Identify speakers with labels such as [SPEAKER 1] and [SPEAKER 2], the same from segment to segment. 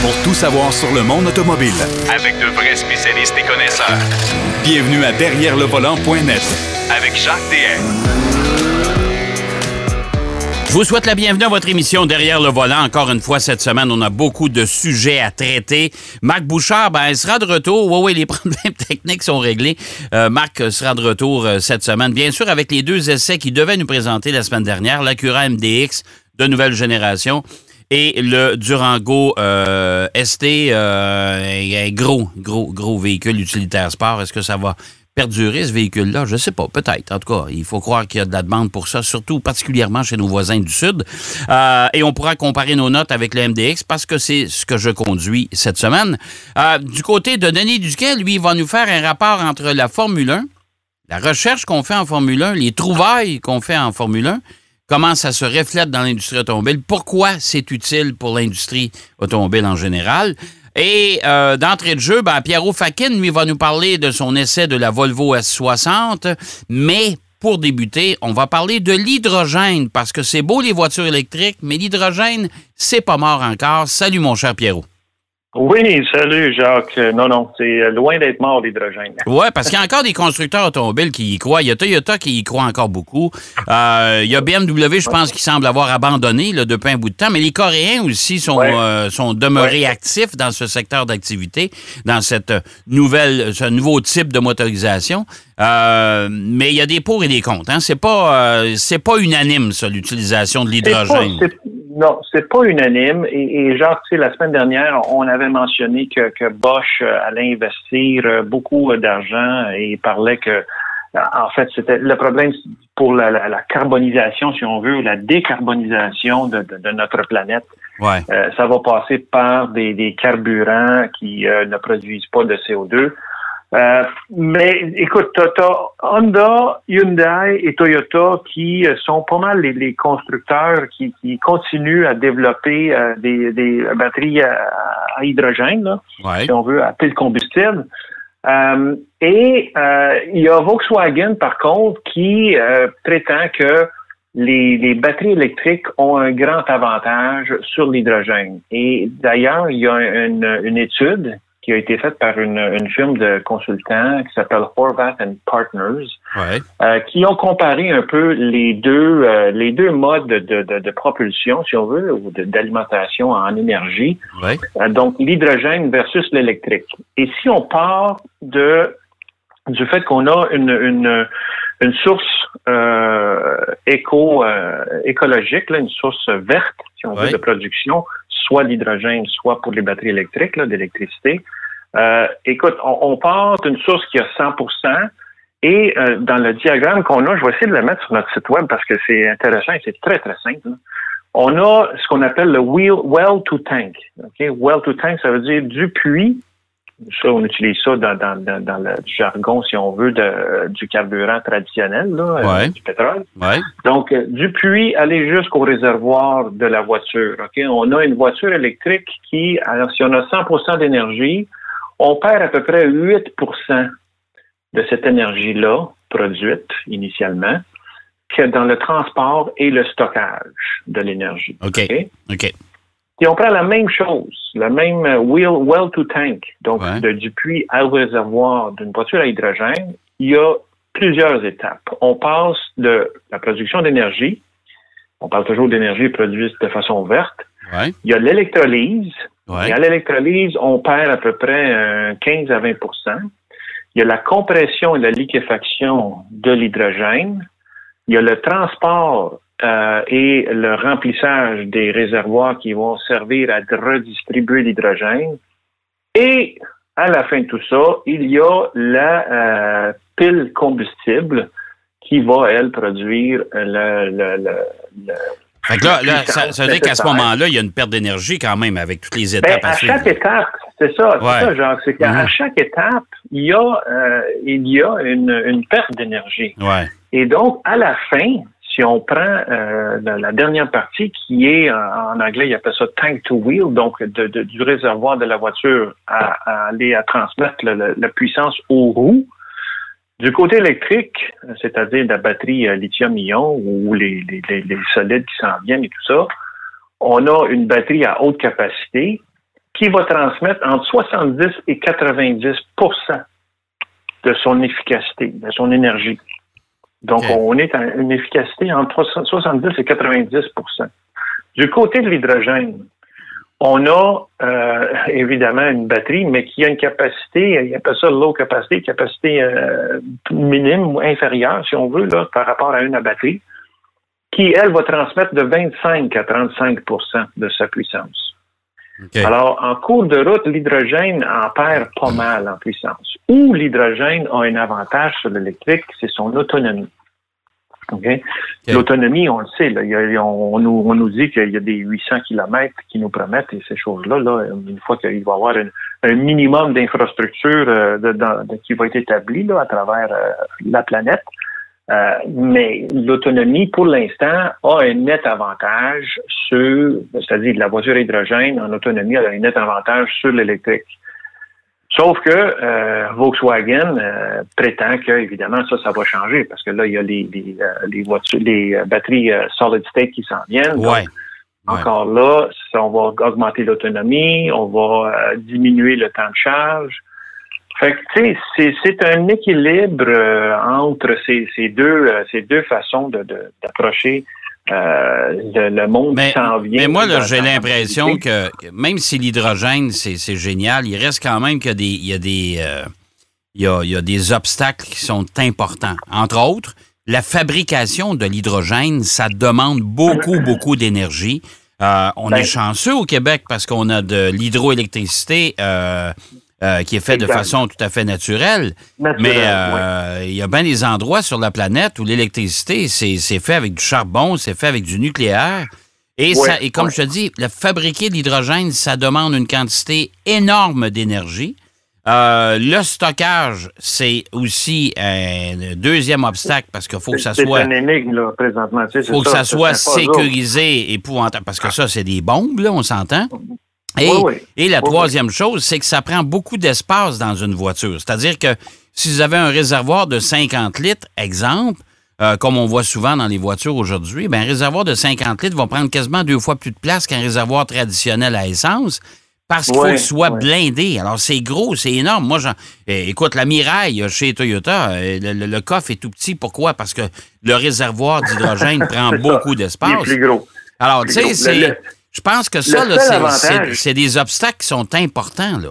[SPEAKER 1] pour tout savoir sur le monde automobile.
[SPEAKER 2] Avec de vrais spécialistes et connaisseurs.
[SPEAKER 1] Bienvenue à Derrière le volant.net
[SPEAKER 2] Avec Jacques DM.
[SPEAKER 3] Je vous souhaite la bienvenue à votre émission Derrière le volant. Encore une fois, cette semaine, on a beaucoup de sujets à traiter. Marc Bouchard, ben, il sera de retour. Oui, oui, les problèmes techniques sont réglés. Euh, Marc sera de retour euh, cette semaine. Bien sûr, avec les deux essais qu'il devait nous présenter la semaine dernière, l'Acura MDX de nouvelle génération et le Durango euh, ST, euh, gros, gros, gros véhicule utilitaire sport. Est-ce que ça va perdurer, ce véhicule-là? Je ne sais pas, peut-être. En tout cas, il faut croire qu'il y a de la demande pour ça, surtout particulièrement chez nos voisins du Sud. Euh, et on pourra comparer nos notes avec le MDX parce que c'est ce que je conduis cette semaine. Du côté de Denis Duquet, lui, il va nous faire un rapport entre la Formule 1, la recherche qu'on fait en Formule 1, les trouvailles qu'on fait en Formule 1, comment ça se reflète dans l'industrie automobile, pourquoi c'est utile pour l'industrie automobile en général? Et euh, d'entrée de jeu, ben, Pierrot Fakin, lui, va nous parler de son essai de la Volvo S60, mais pour débuter, on va parler de l'hydrogène, parce que c'est beau les voitures électriques, mais l'hydrogène, c'est pas mort encore. Salut mon cher Pierrot.
[SPEAKER 4] Oui, salut Jacques. Non, non, c'est loin d'être mort l'hydrogène.
[SPEAKER 3] Oui, parce qu'il y a encore des constructeurs automobiles qui y croient. Il y a Toyota qui y croit encore beaucoup. Euh, il y a BMW, je pense, qui semble avoir abandonné là, depuis un bout de temps. Mais les Coréens aussi sont,
[SPEAKER 4] Ouais.
[SPEAKER 3] euh, sont demeurés actifs dans ce secteur d'activité, dans cette nouvelle, ce nouveau type de motorisation. Euh, mais il y a des pour et des contre. Hein. C'est pas, euh, c'est pas unanime, ça, l'utilisation de l'hydrogène.
[SPEAKER 4] Non, c'est pas unanime. Et, et Jacques, tu sais, la semaine dernière, on avait mentionné que, que Bosch euh, allait investir euh, beaucoup euh, d'argent et parlait que, en fait, c'était le problème pour la, la- la carbonisation, si on veut, la décarbonisation de, de- de notre planète.
[SPEAKER 3] Ouais.
[SPEAKER 4] Euh, ça va passer par des, des carburants qui euh, ne produisent pas de CO2. Euh, mais écoute, t'as t'as Honda, Hyundai et Toyota qui euh, sont pas mal les, les constructeurs qui, qui continuent à développer euh, des, des batteries à, à hydrogène, là,
[SPEAKER 3] Ouais.
[SPEAKER 4] si on veut, à pile combustible. Euh, et euh, il y a Volkswagen, par contre, qui euh, prétend que les, les batteries électriques ont un grand avantage sur l'hydrogène. Et d'ailleurs, il y a une, une étude qui a été faite par une, une firme de consultants qui s'appelle Horvath and Partners,
[SPEAKER 3] Ouais.
[SPEAKER 4] euh, qui ont comparé un peu les deux euh, les deux modes de, de, de propulsion, si on veut, ou d'alimentation en énergie.
[SPEAKER 3] Ouais.
[SPEAKER 4] Euh, donc l'hydrogène versus l'électrique. Et si on part de du fait qu'on a une, une, une source éco écologique, là, une source verte, si on
[SPEAKER 3] Ouais.
[SPEAKER 4] veut, de production, soit l'hydrogène, soit pour les batteries électriques, d'électricité. Euh, écoute, on, on part d'une source qui a 100% et euh, dans le diagramme qu'on a, je vais essayer de le mettre sur notre site web parce que c'est intéressant et c'est très, très simple. On a ce qu'on appelle le well to tank. Well to tank, ça veut dire du puits. Ça, on utilise ça dans, dans, dans, dans le jargon, si on veut, de, du carburant traditionnel, là, euh, du pétrole.
[SPEAKER 3] Ouais.
[SPEAKER 4] Donc, euh, du puits aller jusqu'au réservoir de la voiture. ok? On a une voiture électrique qui, alors si on a 100% d'énergie, on perd à peu près 8% de cette énergie-là produite initialement que dans le transport et le stockage de l'énergie.
[SPEAKER 3] OK.
[SPEAKER 4] Si on prend la même chose, la même euh, wheel, well to tank, donc
[SPEAKER 3] Ouais.
[SPEAKER 4] de, du puits au réservoir d'une voiture à hydrogène, il y a plusieurs étapes. On passe de la production d'énergie, on parle toujours d'énergie produite de façon verte,
[SPEAKER 3] Ouais.
[SPEAKER 4] il y a l'électrolyse,
[SPEAKER 3] Ouais.
[SPEAKER 4] et à l'électrolyse, on perd à peu près euh, 15 à 20% Il y a la compression et la liquéfaction de l'hydrogène. Il y a le transport euh, et le remplissage des réservoirs qui vont servir à redistribuer l'hydrogène. Et à la fin de tout ça, il y a la euh, pile combustible qui va, elle, produire le, le, le, le
[SPEAKER 3] Fait que là, là, ça, veut dire qu'à ce moment-là, il y a une perte d'énergie quand même avec toutes les
[SPEAKER 4] Ben,
[SPEAKER 3] étapes à
[SPEAKER 4] à
[SPEAKER 3] suivre.
[SPEAKER 4] chaque étape, c'est ça, c'est
[SPEAKER 3] Ouais.
[SPEAKER 4] ça, genre, c'est qu'à
[SPEAKER 3] Mhm.
[SPEAKER 4] à chaque étape, il y a, euh, il y a une, une perte d'énergie.
[SPEAKER 3] Ouais.
[SPEAKER 4] Et donc, à la fin, si on prend euh, la, dernière partie qui est, en, en anglais, il appelle ça tank to wheel, donc du réservoir de la voiture à, aller à transmettre la puissance aux roues. Du côté électrique, c'est-à-dire la batterie euh, lithium-ion ou les- les solides qui s'en viennent et tout ça, on a une batterie à haute capacité qui va transmettre entre 70 et 90% de son efficacité, de son énergie. Donc, on est à une efficacité entre 70 et 90% Du côté de l'hydrogène, on a euh, évidemment une batterie, mais qui a une capacité, il appelle ça low capacity, capacité euh, minime ou inférieure, si on veut, là, par rapport à une batterie, qui, elle, va transmettre de 25 à 35% de sa puissance. Alors, en cours de route, l'hydrogène en perd pas mal en puissance. Où l'hydrogène a un avantage sur l'électrique, c'est son autonomie. L'autonomie, on le sait, là, a- on, on nous, on nous dit qu'il y a des 800 kilomètres qui nous promettent et ces choses-là, là, une fois qu'il va y avoir une- un minimum d'infrastructures euh, qui va être établi là, à travers euh, la planète, euh, mais l'autonomie, pour l'instant, a un net avantage sur, c'est-à-dire la voiture hydrogène en autonomie a un net avantage sur l'électrique. Sauf que euh, Volkswagen euh, prétend que, évidemment, ça, ça va changer parce que là, il y a les, les, euh, les voitures, les batteries solid state qui s'en viennent. Donc,
[SPEAKER 3] Ouais.
[SPEAKER 4] encore là, on va augmenter l'autonomie, on va diminuer le temps de charge. Fait que, tu sais, c'est, un équilibre euh, entre ces, ces deux, ces deux façons de, de- d'approcher euh, le, le monde
[SPEAKER 3] Mais,
[SPEAKER 4] s'en vient.
[SPEAKER 3] mais moi, là, j'ai l'impression que, que même si l'hydrogène, c'est c'est génial, il reste quand même qu'il y a des, il y a des, euh, il y a, il y a des obstacles qui sont importants. Entre autres, la fabrication de l'hydrogène, ça demande beaucoup, beaucoup d'énergie. Euh, on
[SPEAKER 4] Ben-
[SPEAKER 3] est chanceux au Québec parce qu'on a de l'hydroélectricité euh, qui est faite de façon tout à fait naturelle.
[SPEAKER 4] Naturel,
[SPEAKER 3] Mais euh, il y a bien des endroits sur la planète où l'électricité, c'est c'est fait avec du charbon, c'est fait avec du nucléaire. Et, ça, et comme je te dis, le fabriquer de l'hydrogène, ça demande une quantité énorme d'énergie. Euh, le stockage, c'est aussi un deuxième obstacle parce qu'il faut que ça
[SPEAKER 4] c'est
[SPEAKER 3] soit
[SPEAKER 4] une énigme, là, présentement. tu sais, c'est
[SPEAKER 3] faut que ça
[SPEAKER 4] c'est
[SPEAKER 3] soit sécurisé, épouvantable, parce que ça, c'est des bombes, là, on s'entend. Et,
[SPEAKER 4] Oui, oui.
[SPEAKER 3] et la
[SPEAKER 4] Oui,
[SPEAKER 3] troisième chose, c'est que ça prend beaucoup d'espace dans une voiture. C'est-à-dire que si vous avez un réservoir de 50 litres, exemple, euh, comme on voit souvent dans les voitures aujourd'hui, ben, un réservoir de 50 litres va prendre quasiment deux fois plus de place qu'un réservoir traditionnel à essence parce qu'il faut qu'il soit blindé. Alors, c'est gros, c'est énorme. Moi, j'en- eh, écoute, la Miraille chez Toyota, euh, le, le- le coffre est tout petit. Pourquoi? Parce que le réservoir d'hydrogène prend beaucoup d'espace.
[SPEAKER 4] plus gros.
[SPEAKER 3] Alors, tu sais, c'est. Je pense que ça, c'est- des obstacles qui sont importants, là.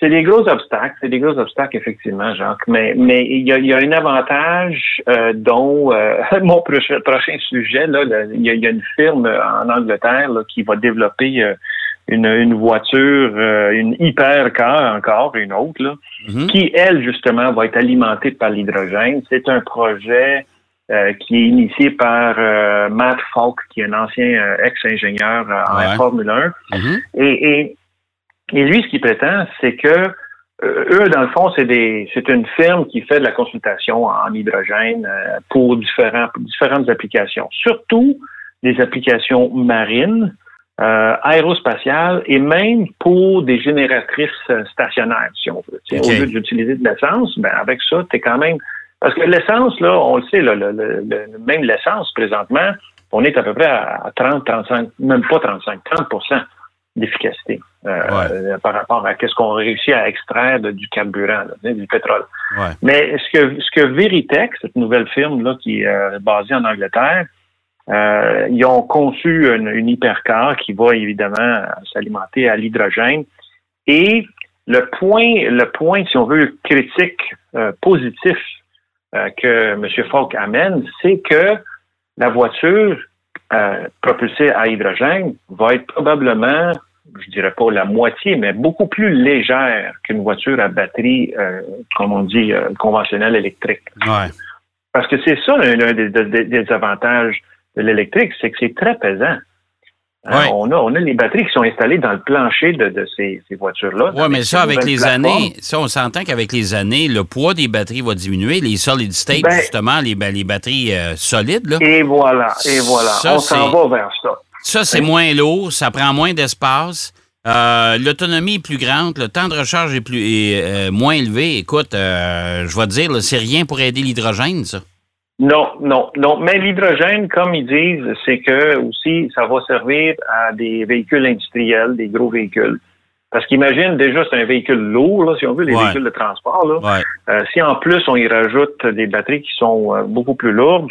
[SPEAKER 4] C'est des gros obstacles, c'est des gros obstacles, effectivement, Jacques. Mais mais il y a, il y a un avantage euh, dont euh, mon prochain, prochain sujet, là, il y, a, il y a une firme en Angleterre là, qui va développer euh, une, une voiture, une hypercar encore, une autre, là,
[SPEAKER 3] Mhm.
[SPEAKER 4] qui, elle, justement, va être alimentée par l'hydrogène. C'est un projet euh, qui est initié par euh, Matt Falk, qui est un ancien euh, ex-ingénieur en
[SPEAKER 3] Ouais.
[SPEAKER 4] Formule 1.
[SPEAKER 3] Mhm.
[SPEAKER 4] Et, et, et lui, ce qu'il prétend, c'est que eux, dans le fond, c'est des, c'est une firme qui fait de la consultation en hydrogène pour différents, pour différentes applications, surtout des applications marines, aérospatiales et même pour des génératrices stationnaires, si on veut. Tu. Au lieu d'utiliser de l'essence, ben avec ça, t'es quand même parce que l'essence, là, on le sait, là, le- le- le- même l'essence présentement, on est à peu près à 30, 35, même pas 35, 30% d'efficacité euh, euh, par rapport à qu'est-ce qu'on réussit à extraire de- du carburant, là, du pétrole.
[SPEAKER 3] Ouais.
[SPEAKER 4] Mais ce que ce que Veritech, cette nouvelle firme là qui est euh, basée en Angleterre, euh, ils ont conçu une, une hypercar qui va évidemment s'alimenter à l'hydrogène. Et le point, le point, si on veut, critique euh, positif euh, que M. Falk amène, c'est que la voiture euh, propulsée à hydrogène va être probablement, je dirais pas la moitié, mais beaucoup plus légère qu'une voiture à batterie, euh, comme on dit, conventionnelle électrique.
[SPEAKER 3] Ouais.
[SPEAKER 4] Parce que c'est ça un, un des, des- des avantages de l'électrique, c'est que c'est très pesant.
[SPEAKER 3] Ouais.
[SPEAKER 4] on, a, on a les batteries qui sont installées dans le plancher de, de ces, ces voitures-là.
[SPEAKER 3] Oui, mais ça, avec les
[SPEAKER 4] plateformes.
[SPEAKER 3] années, ça, on s'entend qu'avec les années, le poids des batteries va diminuer. Les solid state,
[SPEAKER 4] Ben-
[SPEAKER 3] justement, les, les batteries euh, solides, là,
[SPEAKER 4] Et voilà, et voilà.
[SPEAKER 3] Ça,
[SPEAKER 4] on s'en va vers ça.
[SPEAKER 3] ça, c'est
[SPEAKER 4] Oui.
[SPEAKER 3] moins lourd, ça prend moins d'espace. Euh, L'autonomie est plus grande, le temps de recharge est, plus, est euh, moins élevé. Écoute, je vais te dire, c'est rien pour aider l'hydrogène, ça.
[SPEAKER 4] Non, non, non. Mais l'hydrogène, comme ils disent, c'est que aussi, ça va servir à des véhicules industriels, des gros véhicules. Parce qu'imagine déjà, c'est un véhicule lourd, là, si on veut, les véhicules de transport. Là. Euh, si en plus on y rajoute des batteries qui sont euh, beaucoup plus lourdes,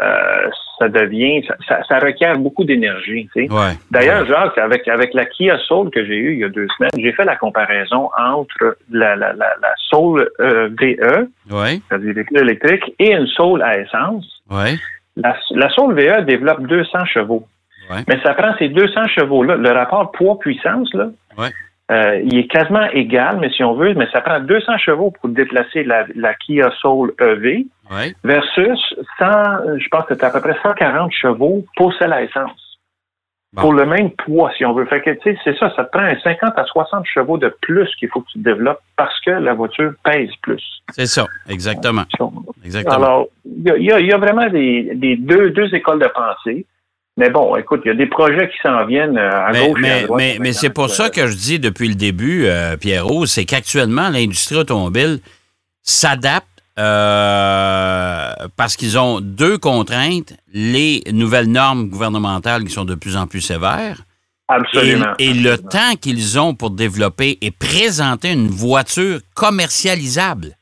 [SPEAKER 4] euh, ça devient, ça, requiert beaucoup d'énergie. Tu sais. D'ailleurs, Jacques, avec avec la Kia Soul que j'ai eue il y a deux semaines, j'ai fait la comparaison entre la, la, la, la Soul VE, c'est-à-dire véhicule électrique, et une Soul à essence. La, la Soul VE développe 200 chevaux. Mais ça prend ces 200 chevaux-là. Le rapport poids-puissance, là, euh, il est quasiment égal, mais si on veut, mais ça prend 200 chevaux pour déplacer la, Kia Soul EV versus 100, je pense que c'est à peu près 140 chevaux pour celle à essence. Pour le même poids, si on veut. Fait que, tu sais, c'est ça, ça te prend 50 à 60 chevaux de plus qu'il faut que tu développes parce que la voiture pèse plus.
[SPEAKER 3] C'est ça, exactement. exactement.
[SPEAKER 4] Alors, il y, a, vraiment des, des deux, deux écoles de pensée. Mais bon, écoute, il y a des projets qui s'en viennent euh, à gauche
[SPEAKER 3] mais,
[SPEAKER 4] et à droite.
[SPEAKER 3] Mais, mais c'est pour ça que je dis depuis le début, euh, Pierrot, c'est qu'actuellement, l'industrie automobile s'adapte euh, parce qu'ils ont deux contraintes, les nouvelles normes gouvernementales qui sont de plus en plus sévères.
[SPEAKER 4] Absolument.
[SPEAKER 3] Et, le temps qu'ils ont pour développer et présenter une voiture commercialisable.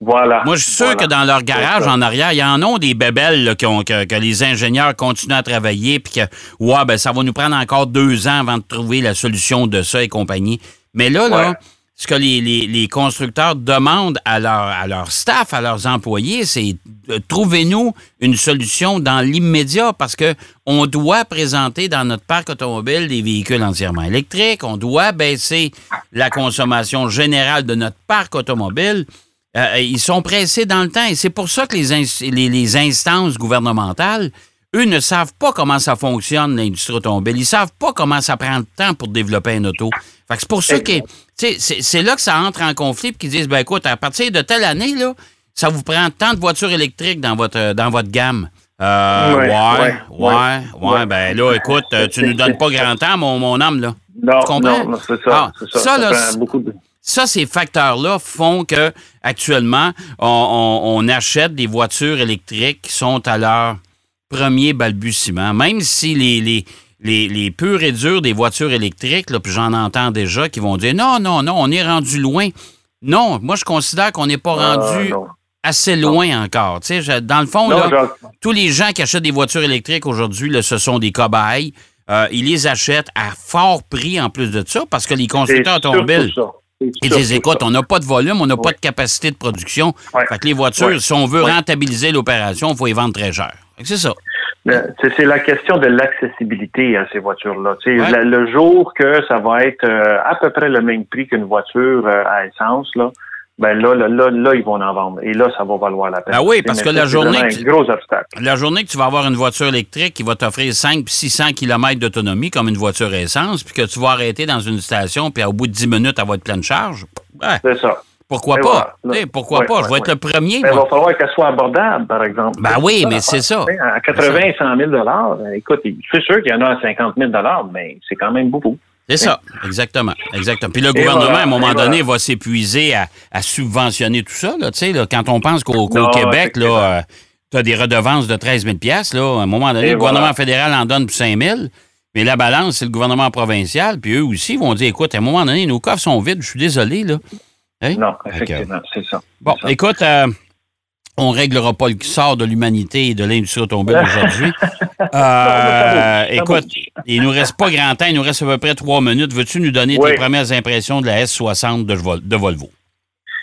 [SPEAKER 4] Voilà.
[SPEAKER 3] Moi, je suis sûr que dans leur garage en arrière, il y en a des bébelles que, les ingénieurs continuent à travailler, puis que, ouais, ben, ça va nous prendre encore deux ans avant de trouver la solution de ça et compagnie. Mais là, là, ce que les, constructeurs demandent à leur, à leur staff, à leurs employés, c'est trouvez-nous une solution dans l'immédiat parce que on doit présenter dans notre parc automobile des véhicules entièrement électriques, on doit baisser la consommation générale de notre parc automobile. Euh, ils sont pressés dans le temps et c'est pour ça que les, les, instances gouvernementales, eux, ne savent pas comment ça fonctionne, l'industrie automobile. Ils savent pas comment ça prend de temps pour développer un auto. c'est pour ça que c'est là que ça entre en conflit et qu'ils disent ben écoute, à partir de telle année, là, ça vous prend tant de voitures électriques dans votre dans votre gamme. Euh, ouais, ouais, ouais, ben là, écoute, tu nous donnes pas grand temps, mon, mon homme, là.
[SPEAKER 4] Non, non, c'est ça. Ah, ça, ça, là, beaucoup de...
[SPEAKER 3] Ça, ces facteurs-là font que actuellement, on, achète des voitures électriques qui sont à leur premier balbutiement. Même si les, les, les, les purs et durs des voitures électriques, là, puis j'en entends déjà qui vont dire non, non, non, on est rendu loin. Non, moi, je considère qu'on n'est pas rendu assez loin encore. dans le fond, tous les gens qui achètent des voitures électriques aujourd'hui, ce sont des cobayes. Euh, ils les achètent à fort prix en plus de ça parce que les constructeurs automobiles ils disent, écoute, on n'a pas de volume, on n'a pas de capacité de production. Fait que les voitures, si on veut rentabiliser l'opération, il faut les vendre très cher. C'est ça.
[SPEAKER 4] C'est la question de l'accessibilité à ces voitures-là. Le jour que ça va être euh, à peu près le même prix qu'une voiture euh, à essence, là, ben là, là, là, ils vont en vendre. Et là, ça va valoir la peine.
[SPEAKER 3] Ah oui, parce que la journée.
[SPEAKER 4] Que tu, gros obstacle.
[SPEAKER 3] La journée que tu vas avoir une voiture électrique qui va t'offrir 5 600 km d'autonomie comme une voiture essence, puis que tu vas arrêter dans une station, puis au bout de 10 minutes, elle va être pleine charge.
[SPEAKER 4] C'est ça.
[SPEAKER 3] Pourquoi pas? pourquoi pas? je vais être le premier.
[SPEAKER 4] il va falloir qu'elle soit abordable, par exemple.
[SPEAKER 3] Ben oui, mais c'est ça.
[SPEAKER 4] À 80 et 100 000 écoute, c'est sûr qu'il y en a à 50 000 mais c'est quand même beaucoup.
[SPEAKER 3] C'est ça, exactement, exactement. Puis le gouvernement, à un moment donné, va s'épuiser à, subventionner tout ça. Là, là, quand on pense qu'au Québec, là, euh, tu as des redevances de 13 000 là, à un moment donné, le gouvernement fédéral en donne pour 5 000 mais la balance, c'est le gouvernement provincial, puis eux aussi vont dire, écoute, à un moment donné, nos coffres sont vides, je suis désolé, là.
[SPEAKER 4] Hein? Non, effectivement, c'est ça.
[SPEAKER 3] Bon, écoute, euh, on réglera pas le sort de l'humanité et de l'industrie automobile aujourd'hui. euh, écoute, il nous reste pas grand temps, il nous reste à peu près trois minutes. Veux-tu nous donner tes premières impressions de la S60 de, Volvo?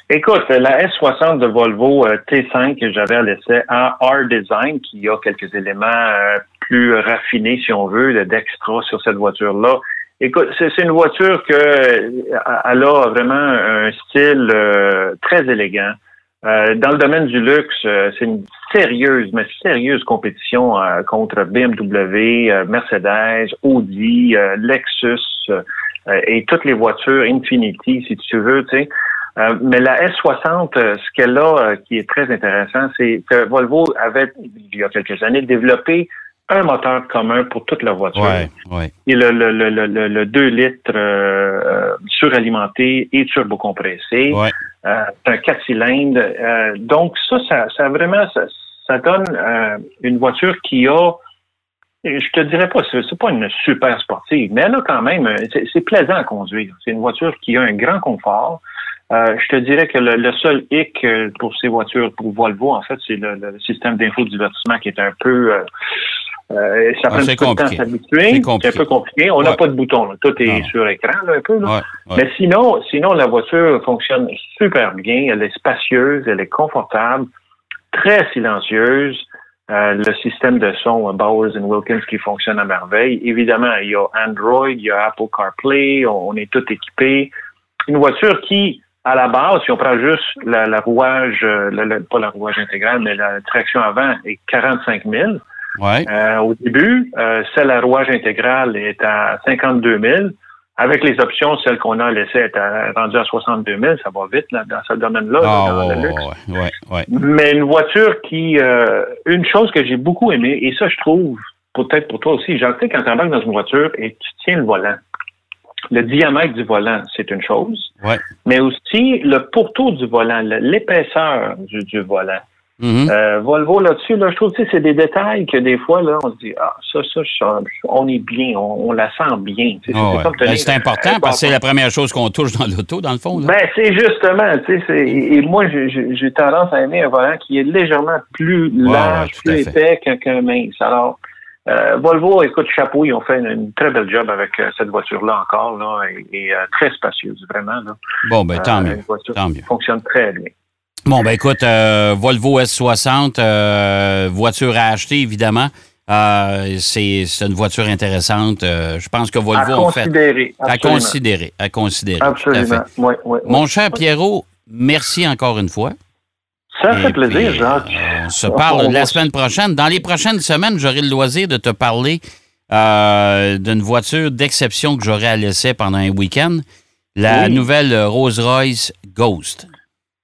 [SPEAKER 4] Écoute, la S60 de Volvo euh, T5 que j'avais à l'essai en R-Design, qui a quelques éléments euh, plus raffinés, si on veut, d'extra sur cette voiture-là. Écoute, c'est une voiture que elle a vraiment un style très élégant. Euh, dans le domaine du luxe, euh, c'est une sérieuse, mais sérieuse compétition euh, contre BMW, Mercedes, Audi, Lexus et toutes les voitures Infinity, si tu veux, tu sais. mais la S60, ce qu'elle a qui est très intéressant, c'est que Volvo avait, il y a quelques années, développé un moteur commun pour toute la voiture.
[SPEAKER 3] Ouais, ouais.
[SPEAKER 4] Et le, le, le, le, le 2 litres euh, suralimenté et turbocompressé.
[SPEAKER 3] Ouais.
[SPEAKER 4] Euh, c'est un 4 cylindres. Euh, donc ça, ça, ça vraiment, ça, ça donne euh, une voiture qui a je te dirais pas, c'est pas une super sportive, mais elle a quand même, c'est plaisant à conduire. C'est une voiture qui a un grand confort. Euh, je te dirais que le, seul hic euh, pour ces voitures, pour Volvo, en fait, c'est le, système d'infodivertissement qui est un peu... Euh, euh ça prend un peu de temps à s'habituer. C'est un peu compliqué. On n'a pas de bouton. Tout est sur écran un peu. Mais sinon, sinon, la voiture fonctionne super bien. Elle est spacieuse, elle est confortable, très silencieuse. Euh, le système de son Bowers Wilkins qui fonctionne à merveille. Évidemment, il y a Android, il y a Apple CarPlay, on, est tout équipé. Une voiture qui, à la base, si on prend juste la, la rouage, euh, pas la rouage intégrale, mais la traction avant est 45 000.
[SPEAKER 3] Ouais.
[SPEAKER 4] Euh, au début, celle à rouage intégral est à 52 000. Avec les options, celles qu'on a laissées être rendues à 62 000, ça va vite là, dans ce domaine-là,
[SPEAKER 3] ah,
[SPEAKER 4] dans
[SPEAKER 3] le luxe.
[SPEAKER 4] Mais une voiture qui, euh, une chose que j'ai beaucoup aimée, et ça je trouve, peut-être pour toi aussi, genre, tu sais, quand tu embarques dans une voiture et tu tiens le volant, le diamètre du volant, c'est une chose, mais aussi le pourtour du volant, l'épaisseur du volant.
[SPEAKER 3] Mm-hmm.
[SPEAKER 4] Euh, Volvo là-dessus, là, je trouve que c'est des détails que des fois, là, on se dit Ah, ça, ça, on est bien, on, la sent bien.
[SPEAKER 3] Oh, ben, c'est important parce que c'est la première chose qu'on touche dans l'auto, dans le fond.
[SPEAKER 4] Ben, c'est justement, tu sais, et moi, j'ai tendance à aimer un volant qui est légèrement plus large, plus épais qu'un mince. Alors, euh, Volvo, écoute, chapeau, ils ont fait une, très belle job avec euh, cette voiture-là encore, là, et, très spacieuse, vraiment. Là.
[SPEAKER 3] Bon, ben, tant mieux. Tant mieux.
[SPEAKER 4] fonctionne très bien.
[SPEAKER 3] Bon, ben écoute, euh, Volvo S60, euh, voiture à acheter, évidemment. Euh, c'est une voiture intéressante. je pense que Volvo
[SPEAKER 4] à considérer,
[SPEAKER 3] fait. À considérer. À considérer.
[SPEAKER 4] Absolument. Oui, oui,
[SPEAKER 3] Mon cher Pierrot, merci encore une fois.
[SPEAKER 4] Ça fait plaisir, Jacques.
[SPEAKER 3] on se parle la semaine prochaine. Dans les prochaines semaines, j'aurai le loisir de te parler d'une voiture d'exception que j'aurai à laisser pendant un week-end. La nouvelle Rolls-Royce Ghost.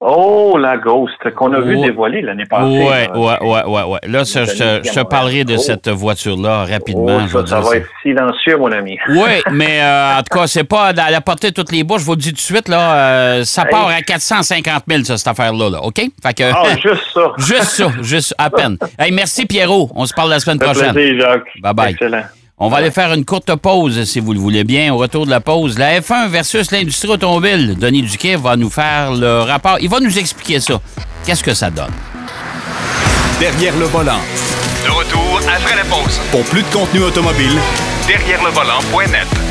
[SPEAKER 4] Oh, la Ghost, qu'on a vu dévoiler l'année passée.
[SPEAKER 3] Oui, oui, oui, oui. Ouais. Là, ça, je, te parlerai de cette voiture-là rapidement.
[SPEAKER 4] Oh, ça, va être silencieux, mon ami.
[SPEAKER 3] Oui, mais euh, en tout cas, c'est pas à la portée de toutes les bouches. Je vous le dis tout de suite, là, euh, ça part à 450 000, ça, cette affaire-là. Là, OK?
[SPEAKER 4] Fait que, ah, juste ça.
[SPEAKER 3] juste ça, juste à peine. Hey, merci, Pierrot. On se parle la semaine prochaine.
[SPEAKER 4] Merci, Jacques.
[SPEAKER 3] Bye-bye.
[SPEAKER 4] Excellent.
[SPEAKER 3] On va aller faire une courte pause, si vous le voulez bien. Au retour de la pause, la F1 versus l'industrie automobile. Denis Duquet va nous faire le rapport. Il va nous expliquer ça. Qu'est-ce que ça donne?
[SPEAKER 1] Derrière le volant.
[SPEAKER 2] De retour après la pause.
[SPEAKER 1] Pour plus de contenu automobile,
[SPEAKER 2] derrière le volant.net.